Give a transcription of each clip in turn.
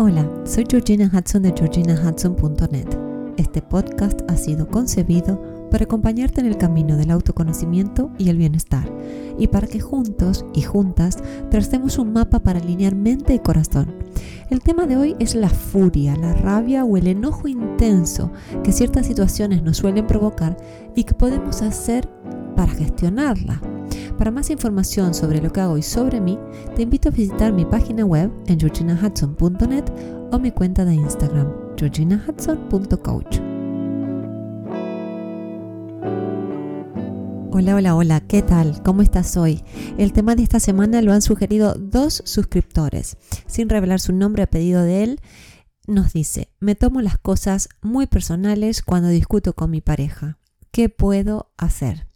Hola, soy Georgina Hudson de georginahudson.net. Este podcast ha sido concebido para acompañarte en el camino del autoconocimiento y el bienestar, y para que juntos y juntas tracemos un mapa para alinear mente y corazón. El tema de hoy es la furia, la rabia o el enojo intenso que ciertas situaciones nos suelen provocar y que podemos hacer para gestionarla. Para más información sobre lo que hago y sobre mí, te invito a visitar mi página web en georginahudson.net o mi cuenta de Instagram, georginahudson.coach. Hola, hola, hola, ¿qué tal? ¿Cómo estás hoy? El tema de esta semana lo han sugerido dos suscriptores. Sin revelar su nombre a pedido de él, nos dice, me tomo las cosas muy personales cuando discuto con mi pareja. ¿Qué puedo hacer?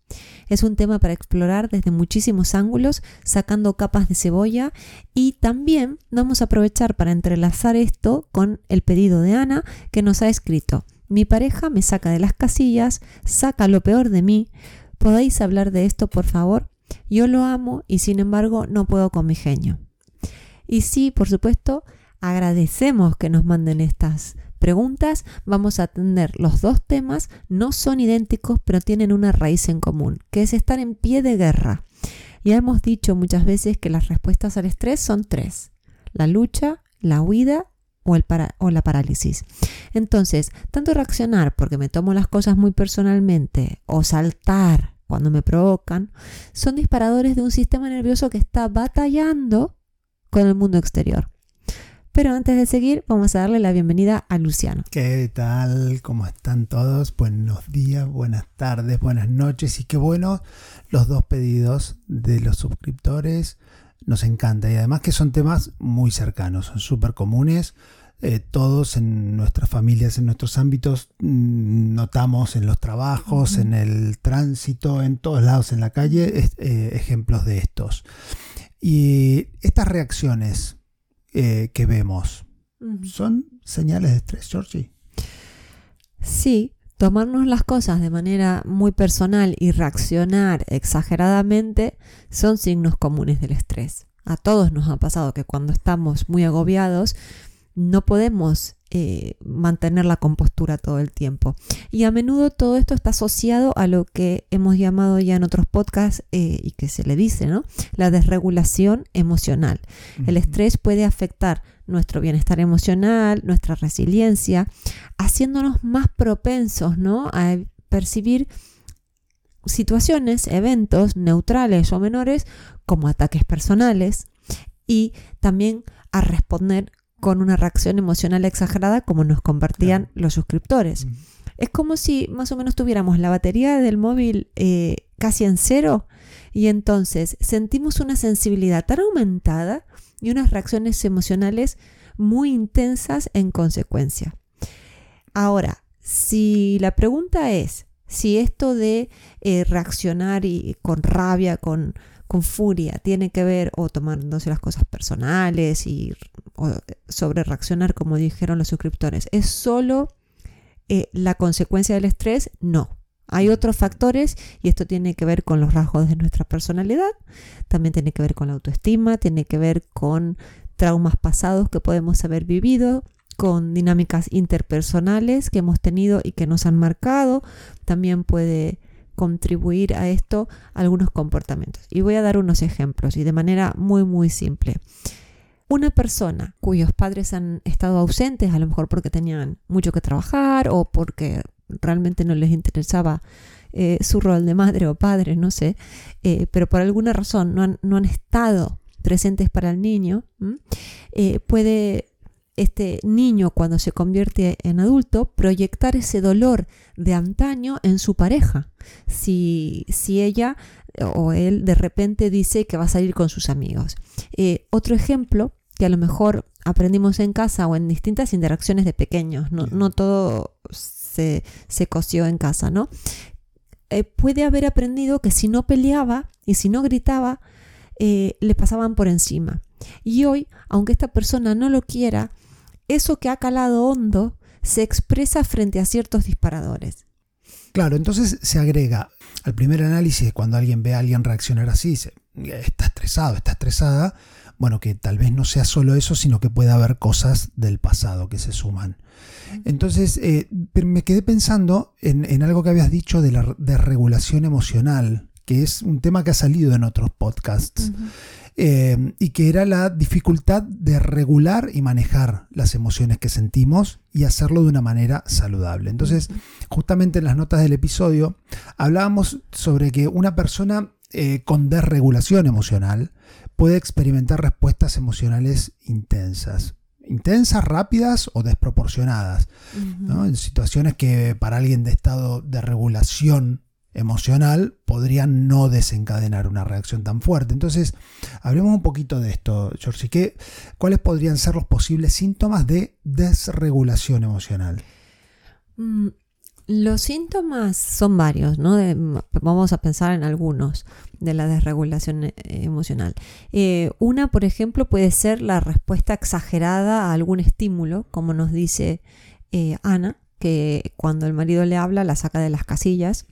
Es un tema para explorar desde muchísimos ángulos, sacando capas de cebolla y también vamos a aprovechar para entrelazar esto con el pedido de Ana que nos ha escrito. Mi pareja me saca de las casillas, saca lo peor de mí. ¿Podéis hablar de esto, por favor? Yo lo amo y sin embargo no puedo con mi genio. Y sí, por supuesto, agradecemos que nos manden estas preguntas, vamos a atender los dos temas, no son idénticos, pero tienen una raíz en común, que es estar en pie de guerra. Ya hemos dicho muchas veces que las respuestas al estrés son tres, la lucha, la huida o, o la parálisis. Entonces, tanto reaccionar porque me tomo las cosas muy personalmente o saltar cuando me provocan, son disparadores de un sistema nervioso que está batallando con el mundo exterior. Pero antes de seguir, vamos a darle la bienvenida a Luciano. ¿Qué tal? ¿Cómo están todos? Buenos días, buenas tardes, buenas noches y qué bueno los dos pedidos de los suscriptores. Nos encanta y además que son temas muy cercanos, son súper comunes. Eh, todos en nuestras familias, en nuestros ámbitos, mm, notamos en los trabajos, en el tránsito, en todos lados en la calle, eh, ejemplos de estos. Y estas reacciones eh, que vemos. ¿Son señales de estrés, Georgie? Sí, tomarnos las cosas de manera muy personal y reaccionar exageradamente son signos comunes del estrés. A todos nos ha pasado que cuando estamos muy agobiados no podemos eh, mantener la compostura todo el tiempo. Y a menudo todo esto está asociado a lo que hemos llamado ya en otros podcasts eh, y que se le dice, ¿no? La desregulación emocional. El estrés puede afectar nuestro bienestar emocional, nuestra resiliencia, haciéndonos más propensos, ¿no? A percibir situaciones, eventos neutrales o menores como ataques personales y también a responder con una reacción emocional exagerada como nos compartían los suscriptores. Es como si más o menos tuviéramos la batería del móvil eh, casi en cero y entonces sentimos una sensibilidad tan aumentada y unas reacciones emocionales muy intensas en consecuencia. Ahora, si la pregunta es si esto de eh, reaccionar y con rabia, con, con furia, tiene que ver o tomándose las cosas personales y sobre reaccionar como dijeron los suscriptores. ¿Es solo eh, la consecuencia del estrés? No. Hay otros factores y esto tiene que ver con los rasgos de nuestra personalidad, también tiene que ver con la autoestima, tiene que ver con traumas pasados que podemos haber vivido, con dinámicas interpersonales que hemos tenido y que nos han marcado, también puede contribuir a esto algunos comportamientos. Y voy a dar unos ejemplos y de manera muy muy simple. Una persona cuyos padres han estado ausentes, a lo mejor porque tenían mucho que trabajar o porque realmente no les interesaba eh, su rol de madre o padre, no sé, eh, pero por alguna razón no han, estado presentes para el niño, eh, puede este niño cuando se convierte en adulto proyectar ese dolor de antaño en su pareja. Si, si ella o él de repente dice que va a salir con sus amigos. otro ejemplo que a lo mejor aprendimos en casa o en distintas interacciones de pequeños, no, todo se, se, coció en casa, ¿no? Eh, puede haber aprendido que si no peleaba y si no gritaba, eh, le pasaban por encima. Y hoy, aunque esta persona no lo quiera, eso que ha calado hondo se expresa frente a ciertos disparadores. Claro, entonces se agrega al primer análisis, cuando alguien ve a alguien reaccionar así, dice, está estresado, está estresada, bueno, que tal vez no sea solo eso, sino que pueda haber cosas del pasado que se suman. Entonces, eh, me quedé pensando en, algo que habías dicho de la desregulación emocional, que es un tema que ha salido en otros podcasts. Eh, y que era la dificultad de regular y manejar las emociones que sentimos y hacerlo de una manera saludable. Entonces, justamente en las notas del episodio hablábamos sobre que una persona eh, con desregulación emocional puede experimentar respuestas emocionales intensas. Intensas, rápidas o desproporcionadas. En situaciones que para alguien de estado de regulación emocional podría no desencadenar una reacción tan fuerte. Entonces, hablemos un poquito de esto, George. ¿Cuáles podrían ser los posibles síntomas de desregulación emocional? Mm, los síntomas son varios, ¿no? vamos a pensar en algunos de la desregulación eh, emocional. Eh, una, por ejemplo, puede ser la respuesta exagerada a algún estímulo, como nos dice eh, Ana, que cuando el marido le habla la saca de las casillas.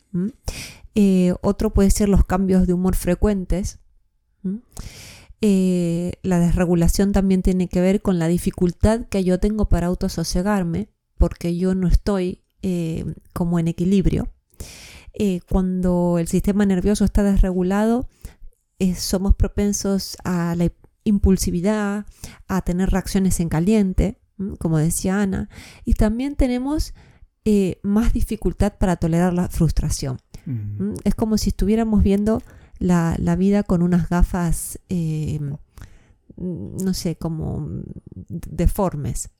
Eh, otro puede ser los cambios de humor frecuentes. Eh, la desregulación también tiene que ver con la dificultad que yo tengo para autososegarme porque yo no estoy eh, como en equilibrio. cuando el sistema nervioso está desregulado, somos propensos a la impulsividad, a tener reacciones en caliente, como decía Ana, y también tenemos eh, más dificultad para tolerar la frustración. Es como si estuviéramos viendo la, vida con unas gafas, em, no sé, como deformes.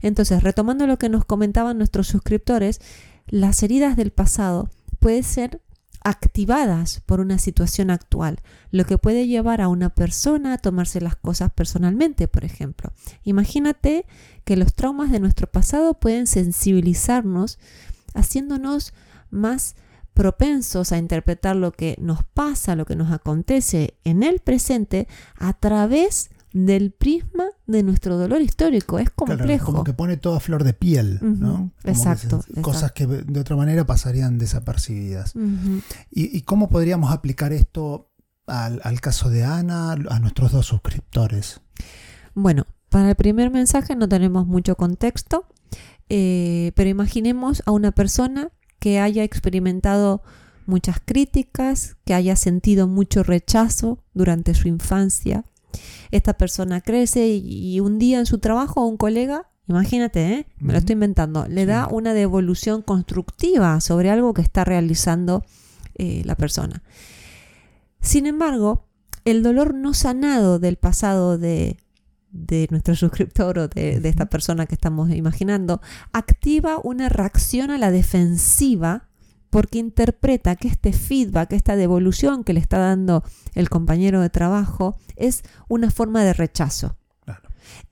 Entonces, retomando lo que nos comentaban nuestros suscriptores, las heridas del pasado pueden ser activadas por una situación actual, lo que puede llevar a una persona a tomarse las cosas personalmente, por ejemplo. Imagínate que los traumas de nuestro pasado pueden sensibilizarnos, haciéndonos más propensos a interpretar lo que nos pasa, lo que nos acontece en el presente a través del prisma de nuestro dolor histórico. Es complejo. como que pone toda flor de piel, ¿no? exacto, Cosas que de otra manera pasarían desapercibidas. ¿Y, cómo podríamos aplicar esto al, caso de Ana, a nuestros dos suscriptores? Bueno, para el primer mensaje no tenemos mucho contexto, eh, pero imaginemos a una persona que haya experimentado muchas críticas, que haya sentido mucho rechazo durante su infancia, esta persona crece y, un día en su trabajo un colega, imagínate, ¿eh? me lo estoy inventando, le da una devolución constructiva sobre algo que está realizando eh, la persona. Sin embargo, el dolor no sanado del pasado de, nuestro suscriptor o de, de, esta persona que estamos imaginando, activa una reacción a la defensiva porque interpreta que este feedback, esta devolución que le está dando el compañero de trabajo es una forma de rechazo.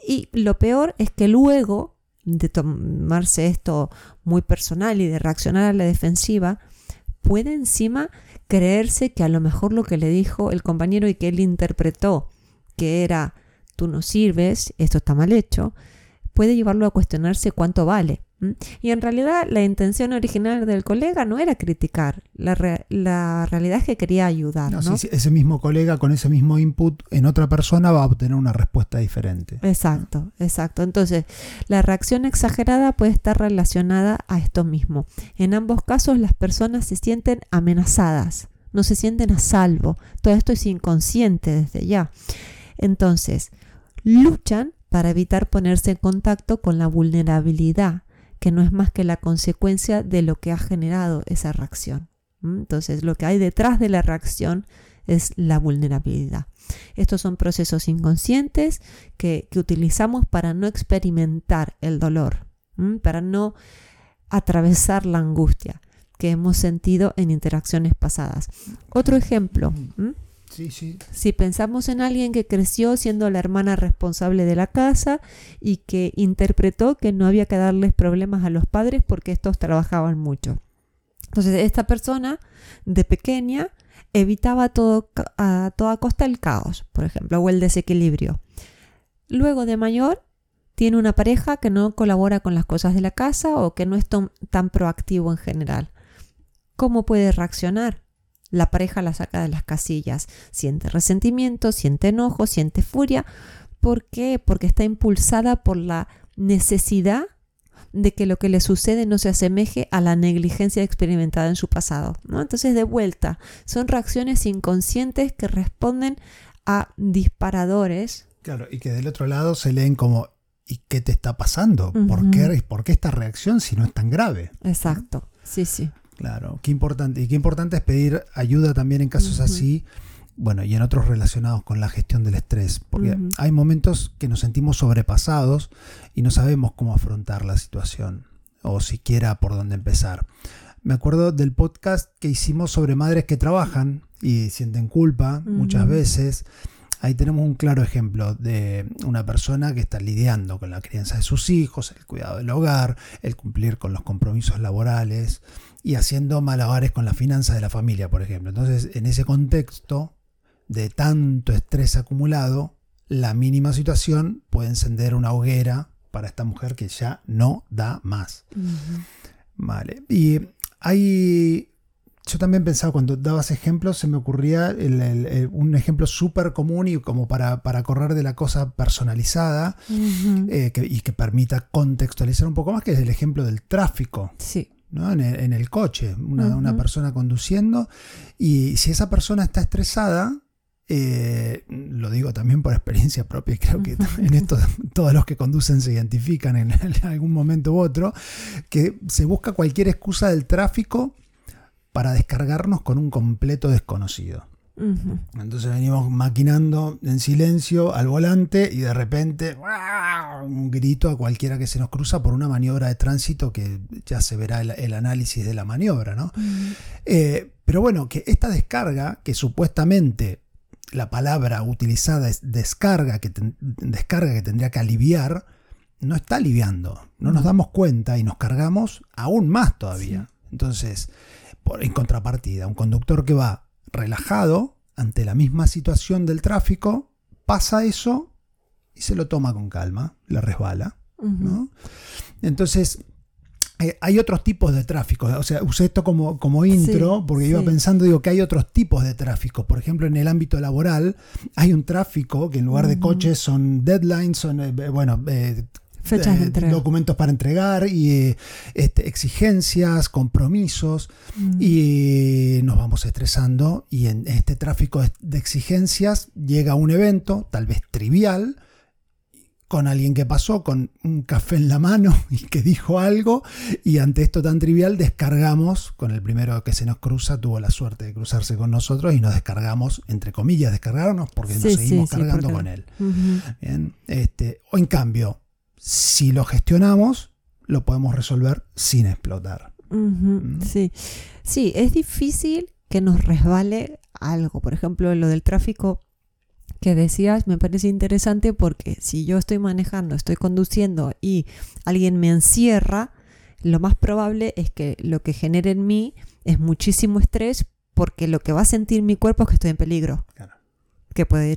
Y lo peor es que luego de tomarse esto muy personal y de reaccionar a la defensiva, puede encima creerse que a lo mejor lo que le dijo el compañero y que él interpretó que era tú no sirves, esto está mal hecho, puede llevarlo a cuestionarse cuánto vale. Y en realidad la intención original del colega no era criticar, la, realidad es que quería ayudar. ese mismo colega con ese mismo input en otra persona va a obtener una respuesta diferente. Exacto, exacto. Entonces, la reacción exagerada puede estar relacionada a esto mismo. En ambos casos las personas se sienten amenazadas, no se sienten a salvo. Todo esto es inconsciente desde ya. Entonces, luchan para evitar ponerse en contacto con la vulnerabilidad que no es más que la consecuencia de lo que ha generado esa reacción. Entonces, lo que hay detrás de la reacción es la vulnerabilidad. Estos son procesos inconscientes que, utilizamos para no experimentar el dolor, para no atravesar la angustia que hemos sentido en interacciones pasadas. Otro ejemplo. Si pensamos en alguien que creció siendo la hermana responsable de la casa y que interpretó que no había que darles problemas a los padres porque estos trabajaban mucho. Entonces, esta persona de pequeña evitaba todo, a toda costa el caos, por ejemplo, o el desequilibrio. Luego de mayor, tiene una pareja que no colabora con las cosas de la casa o que no es tan proactivo en general. ¿Cómo puede reaccionar? La pareja la saca de las casillas, siente resentimiento, siente enojo, siente furia. ¿Por qué? Porque está impulsada por la necesidad de que lo que le sucede no se asemeje a la negligencia experimentada en su pasado. ¿no? Entonces, de vuelta, son reacciones inconscientes que responden a disparadores. Claro, y que del otro lado se leen como, ¿y qué te está pasando? ¿Por, qué, ¿Por qué esta reacción si no es tan grave? Exacto, sí, sí. Claro, qué importante. Y qué importante es pedir ayuda también en casos así, bueno, y en otros relacionados con la gestión del estrés, porque hay momentos que nos sentimos sobrepasados y no sabemos cómo afrontar la situación, o siquiera por dónde empezar. Me acuerdo del podcast que hicimos sobre madres que trabajan y sienten culpa muchas veces. Ahí tenemos un claro ejemplo de una persona que está lidiando con la crianza de sus hijos, el cuidado del hogar, el cumplir con los compromisos laborales y haciendo malabares con la finanza de la familia, por ejemplo. Entonces, en ese contexto de tanto estrés acumulado, la mínima situación puede encender una hoguera para esta mujer que ya no da más. Vale. Y hay. Yo también pensaba, cuando dabas ejemplos, se me ocurría un ejemplo súper común y como para, para, correr de la cosa personalizada eh, y que permita contextualizar un poco más, que es el ejemplo del tráfico. Sí. En, el, coche, una, persona conduciendo, y si esa persona está estresada, eh, lo digo también por experiencia propia, creo que en esto todos los que conducen se identifican en, algún momento u otro, que se busca cualquier excusa del tráfico para descargarnos con un completo desconocido. Entonces venimos maquinando en silencio al volante y de repente un grito a cualquiera que se nos cruza por una maniobra de tránsito que ya se verá el, análisis de la maniobra, ¿no? Eh, pero bueno, que esta descarga, que supuestamente la palabra utilizada es descarga, que, descarga que tendría que aliviar, no está aliviando. No nos damos cuenta y nos cargamos aún más todavía. Entonces, por, en contrapartida, un conductor que va relajado ante la misma situación del tráfico, pasa eso y se lo toma con calma, le resbala. Entonces, eh, hay otros tipos de tráfico. O sea, usé esto como, como intro porque iba pensando, digo, que hay otros tipos de tráfico. Por ejemplo, en el ámbito laboral hay un tráfico que en lugar de coches son deadlines, son, eh, bueno, eh, Fechas de documentos para entregar y este, exigencias, compromisos. Y nos vamos estresando y en este tráfico de exigencias llega un evento, tal vez trivial, con alguien que pasó con un café en la mano y que dijo algo. Y ante esto tan trivial descargamos, con el primero que se nos cruza tuvo la suerte de cruzarse con nosotros y nos descargamos, entre comillas, descargarnos porque nos seguimos cargando con él. este, o en cambio, si lo gestionamos, lo podemos resolver sin explotar. ¿Mm? Sí, sí, es difícil que nos resbale algo. Por ejemplo, lo del tráfico que decías me parece interesante porque si yo estoy manejando, estoy conduciendo y alguien me encierra, lo más probable es que lo que genere en mí es muchísimo estrés porque lo que va a sentir mi cuerpo es que estoy en peligro. Que puede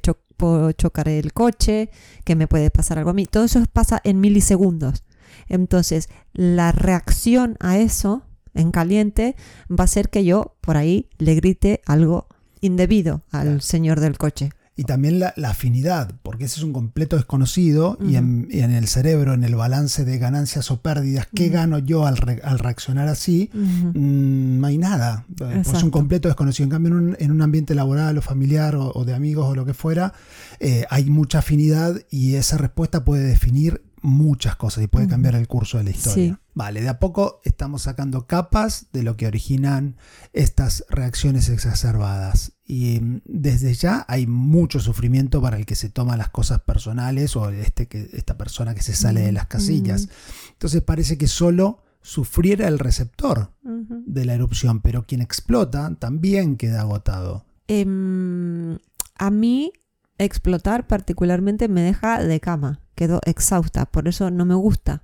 chocar el coche, que me puede pasar algo a mí. Todo eso pasa en milisegundos. Entonces, la reacción a eso en caliente va a ser que yo por ahí le grite algo indebido al señor del coche y también la, afinidad, porque ese es un completo desconocido y, en, el cerebro, en el balance de ganancias o pérdidas, ¿qué gano yo al, reaccionar así? Mm, no hay nada, es un completo desconocido. En cambio, en un, ambiente laboral o familiar o, de amigos o lo que fuera, eh, hay mucha afinidad y esa respuesta puede definir muchas cosas y puede cambiar el curso de la historia. Vale, de a poco estamos sacando capas de lo que originan estas reacciones exacerbadas. Y mm, desde ya hay mucho sufrimiento para el que se toma las cosas personales o este que, esta persona que se sale de las casillas. Entonces parece que solo sufriera el receptor de la erupción, pero quien explota también queda agotado. Em, a mí explotar particularmente me deja de cama. Quedo exhausta, por eso no me gusta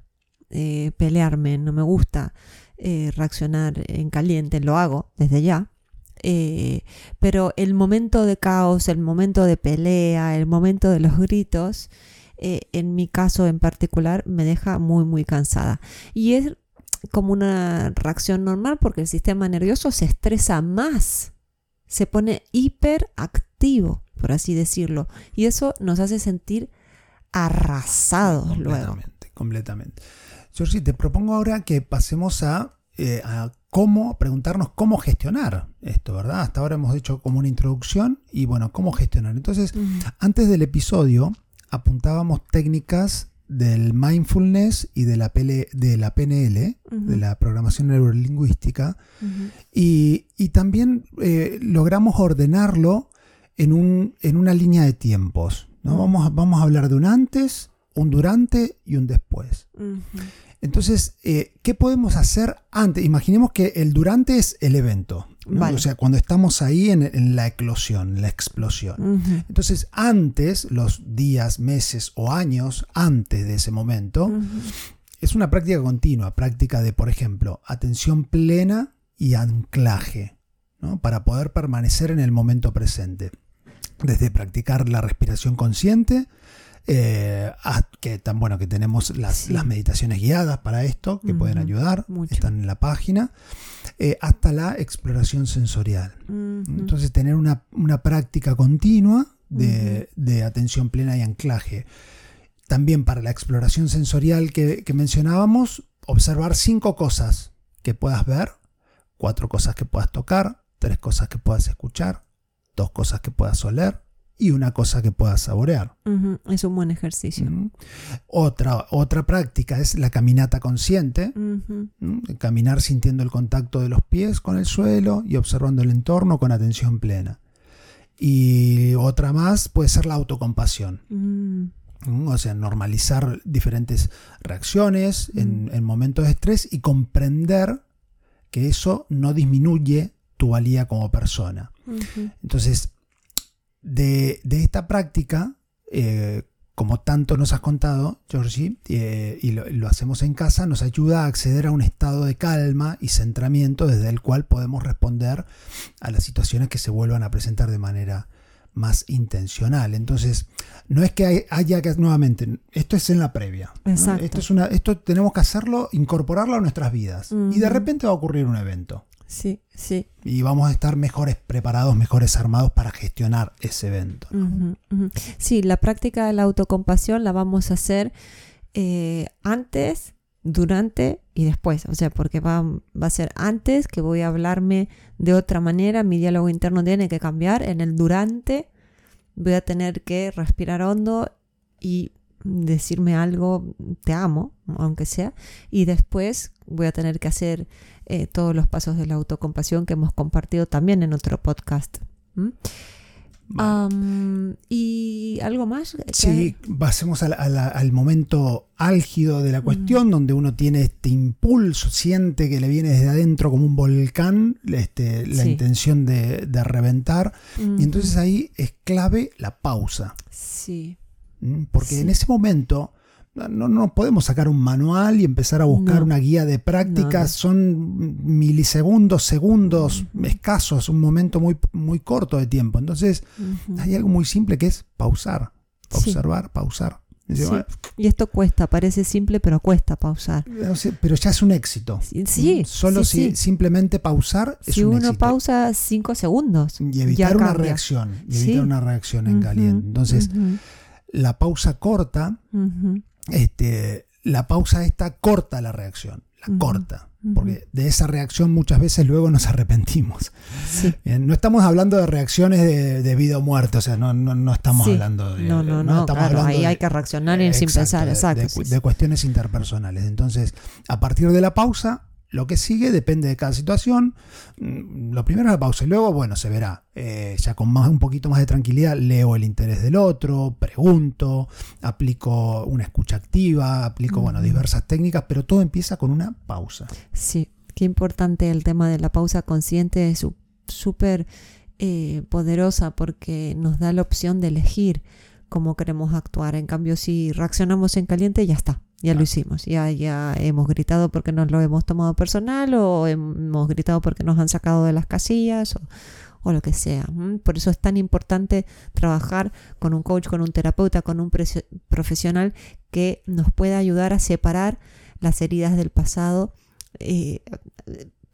eh, pelearme, no me gusta eh, reaccionar en caliente, lo hago desde ya. Eh, pero el momento de caos, el momento de pelea, el momento de los gritos, en mi caso en particular, me deja muy, muy cansada. Y es como una reacción normal porque el sistema nervioso se estresa más. Se pone hiperactivo, por así decirlo. Y eso nos hace sentir arrasados luego. Completamente, completamente. Georgie, te propongo ahora que pasemos a, eh, a cómo preguntarnos cómo gestionar esto, ¿verdad? Hasta ahora hemos hecho como una introducción y bueno, cómo gestionar. Entonces, antes del episodio apuntábamos técnicas del mindfulness y de la, PL de la PNL, de la programación neurolingüística, y también eh, logramos ordenarlo en, un, en una línea de tiempos. ¿no? Vamos, a- vamos a hablar de un antes, un durante y un después. Entonces, eh, ¿qué podemos hacer antes? Imaginemos que el durante es el evento, ¿no? Vale. o sea, cuando estamos ahí en, en la eclosión, en la explosión. Entonces, antes, los días, meses o años antes de ese momento, es una práctica continua, práctica de, por ejemplo, atención plena y anclaje, ¿no? para poder permanecer en el momento presente. Desde practicar la respiración consciente, eh, que tan bueno que tenemos las, Sí. las meditaciones guiadas para esto, que pueden ayudar, mucho. están en la página, eh, hasta la exploración sensorial. Entonces, tener una, una práctica continua de, de atención plena y anclaje. También para la exploración sensorial que, que mencionábamos, observar cinco cosas que puedas ver, cuatro cosas que puedas tocar, tres cosas que puedas escuchar, dos cosas que puedas oler y una cosa que puedas saborear. Es un buen ejercicio. Otra, otra práctica es la caminata consciente. Caminar sintiendo el contacto de los pies con el suelo y observando el entorno con atención plena. Y otra más puede ser la autocompasión. ¿Mm? O sea, normalizar diferentes reacciones en, en momentos de estrés y comprender que eso no disminuye tu valía como persona. Entonces, de, de esta práctica, eh, como tanto nos has contado, Georgie, eh, y lo, lo hacemos en casa, nos ayuda a acceder a un estado de calma y centramiento desde el cual podemos responder a las situaciones que se vuelvan a presentar de manera más intencional. Entonces, no es que hay- haya que, nuevamente, esto es en la previa. Esto, es una, esto tenemos que hacerlo, incorporarlo a nuestras vidas. Y de repente va a ocurrir un evento Sí, sí. y vamos a estar mejores preparados, mejores armados para gestionar ese evento. Sí, la práctica de la autocompasión la vamos a hacer eh, antes, durante y después. O sea, porque va, va a ser antes que voy a hablarme de otra manera, mi diálogo interno tiene que cambiar. En el durante voy a tener que respirar hondo y decirme algo, te amo, aunque sea. Y después voy a tener que hacer eh, todos los pasos de la autocompasión que hemos compartido también en otro podcast. ¿Mm? Vale. ¿Y algo más? Sí, pasemos al, momento álgido de la cuestión, donde uno tiene este impulso, siente que le viene desde adentro como un volcán, este, la Sí. intención de, de reventar. Y entonces ahí es clave la pausa. Sí. ¿M? Porque Sí. en ese momento no, no podemos sacar un manual y empezar a buscar No. una guía de prácticas. No. Son milisegundos, segundos Ujú. escasos, un momento muy, muy corto de tiempo. Entonces hay algo muy simple que es pausar, Sí. observar, pausar. Y decir, Sí. "Bueno, Y esto cuesta, parece simple, pero cuesta pausar. sé, pero ya es un éxito. Sí, sí, Solo sí, si sí. simplemente pausar es Si un uno éxito. pausa cinco segundos. y evitar una reacción. Y evitar una reacción en caliente. Entonces, la pausa corta este, la pausa esta corta la reacción, la corta, porque de esa reacción muchas veces luego nos arrepentimos. Sí. Bien, no estamos hablando de reacciones de, de vida o muerte, o sea, no, no, no estamos Sí. hablando de... No, no, no, estamos claro, hablando ahí de- hay que reaccionar sin pensar, exacto. De, sí, de sí. cuestiones interpersonales. Entonces, a partir de la pausa, lo que sigue depende de cada situación. Mm, Lo primero es la pausa y luego, bueno, se verá. Eh, ya con más, un poquito más de tranquilidad, leo el interés del otro, pregunto, aplico una escucha activa, aplico, bueno, diversas técnicas, pero todo empieza con una pausa. Sí, qué importante el tema de la pausa consciente, es súper eh, poderosa porque nos da la opción de elegir cómo queremos actuar. En cambio, si reaccionamos en caliente, ya está, ya lo hicimos, ya, ya hemos gritado porque nos lo hemos tomado personal o hemos gritado porque nos han sacado de las casillas o, o lo que sea. Por eso es tan importante trabajar con un coach, con un terapeuta, con un profesional que nos pueda ayudar a separar las heridas del pasado eh,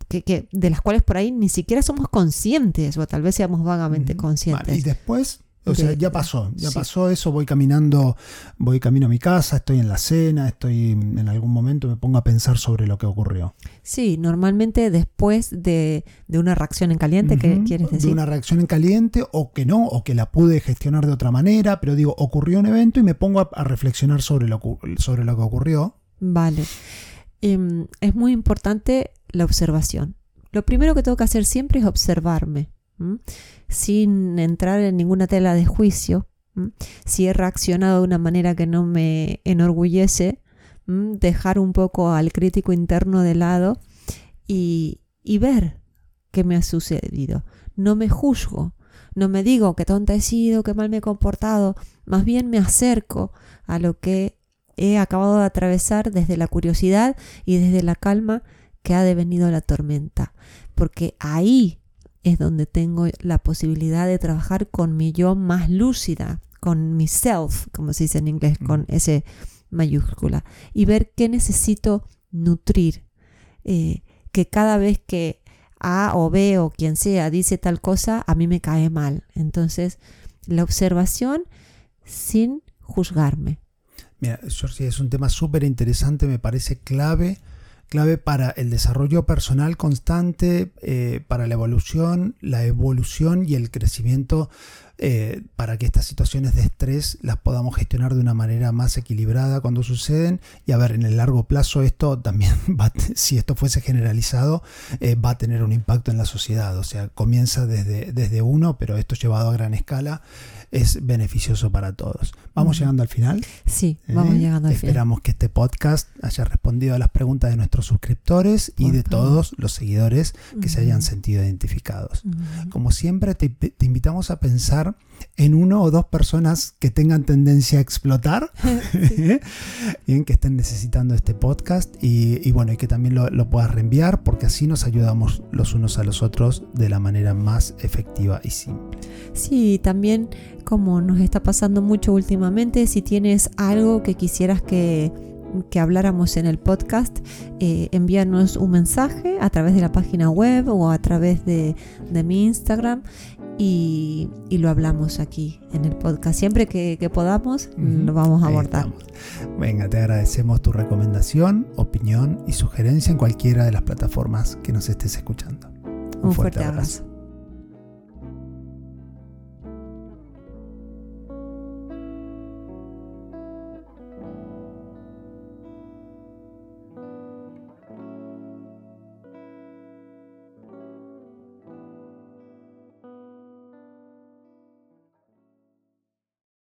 que, de las cuales por ahí ni siquiera somos conscientes, o tal vez seamos vagamente conscientes. y después o sea, ya pasó, ya pasó eso, voy caminando, voy camino a mi casa, estoy en la cena, estoy en algún momento me pongo a pensar sobre lo que ocurrió. Sí, normalmente después de, una reacción en caliente, ¿qué quieres decir? De una reacción en caliente o que no, o que la pude gestionar de otra manera, pero digo, ocurrió un evento y me pongo a, reflexionar sobre lo, sobre lo que ocurrió. Vale. Em, es muy importante la observación. Lo primero que tengo que hacer siempre es observarme sin entrar en ninguna tela de juicio. Si he reaccionado de una manera que no me enorgullece, dejar un poco al crítico interno de lado y, y ver qué me ha sucedido. No me juzgo, no me digo qué tonta he sido, qué mal me he comportado, más bien me acerco a lo que he acabado de atravesar desde la curiosidad y desde la calma que ha devenido la tormenta, porque ahí es donde tengo la posibilidad de trabajar con mi yo más lúcida, con mi self, como se dice en inglés, con ese mayúscula, y ver qué necesito nutrir. Eh, que cada vez que A o B o quien sea dice tal cosa, a mí me cae mal. Entonces, la observación sin juzgarme. Mira, Georgie, es un tema súper interesante, me parece clave clave para el desarrollo personal constante, eh, para la evolución, la evolución y el crecimiento eh, para que estas situaciones de estrés las podamos gestionar de una manera más equilibrada cuando suceden. Y a ver, en el largo plazo esto también, va, si esto fuese generalizado, eh, va a tener un impacto en la sociedad. O sea, comienza desde, desde uno, pero esto llevado a gran escala es beneficioso para todos. ¿Vamos llegando al final? Sí, vamos ¿Eh? llegando al final. Esperamos que este podcast haya respondido a las preguntas de nuestros suscriptores y de todos los seguidores que se hayan sentido identificados. Como siempre, te, invitamos a pensar en uno o dos personas que tengan tendencia a explotar, bien, que estén necesitando este podcast y, bueno, y que también lo, lo, puedas reenviar porque así nos ayudamos los unos a los otros de la manera más efectiva y simple. Sí, también como nos está pasando mucho últimamente, si tienes algo que quisieras que, habláramos en el podcast, eh, envíanos un mensaje a través de la página web o a través de, mi Instagram y, lo hablamos aquí en el podcast. Siempre que, podamos, lo vamos a abordar. Venga, te agradecemos tu recomendación, opinión y sugerencia en cualquiera de las plataformas que nos estés escuchando. Un, fuerte, abrazo.